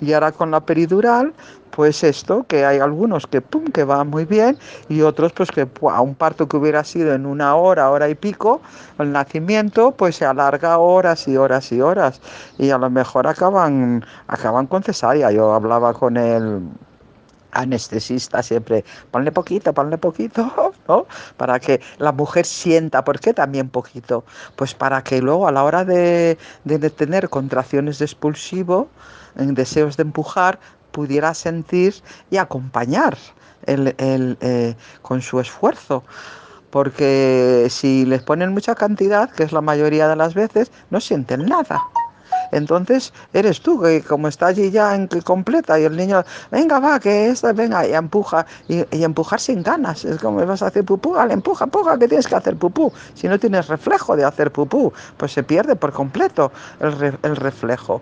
Y ahora con la peridural, pues esto, que hay algunos que pum, que van muy bien y otros pues que a un parto que hubiera sido en una hora, hora y pico, el nacimiento pues se alarga horas y horas y horas. Y a lo mejor acaban, acaban con cesárea. Yo hablaba con el anestesista siempre, ponle poquito, ponle poquito, Para que la mujer sienta, ¿por qué también poquito? Pues para que luego a la hora de, tener contracciones de expulsivo, en deseos de empujar, pudiera sentir y acompañar el, eh, con su esfuerzo. Porque si les ponen mucha cantidad, que es la mayoría de las veces, no sienten nada. Entonces eres tú que como está allí ya en completa y el niño, venga, va, que esta, venga, y empuja, y, empujar sin ganas. Es como vas a hacer pupú, vale, empuja, empuja, que tienes que hacer pupú. Si no tienes reflejo de hacer pupú, pues se pierde por completo el reflejo.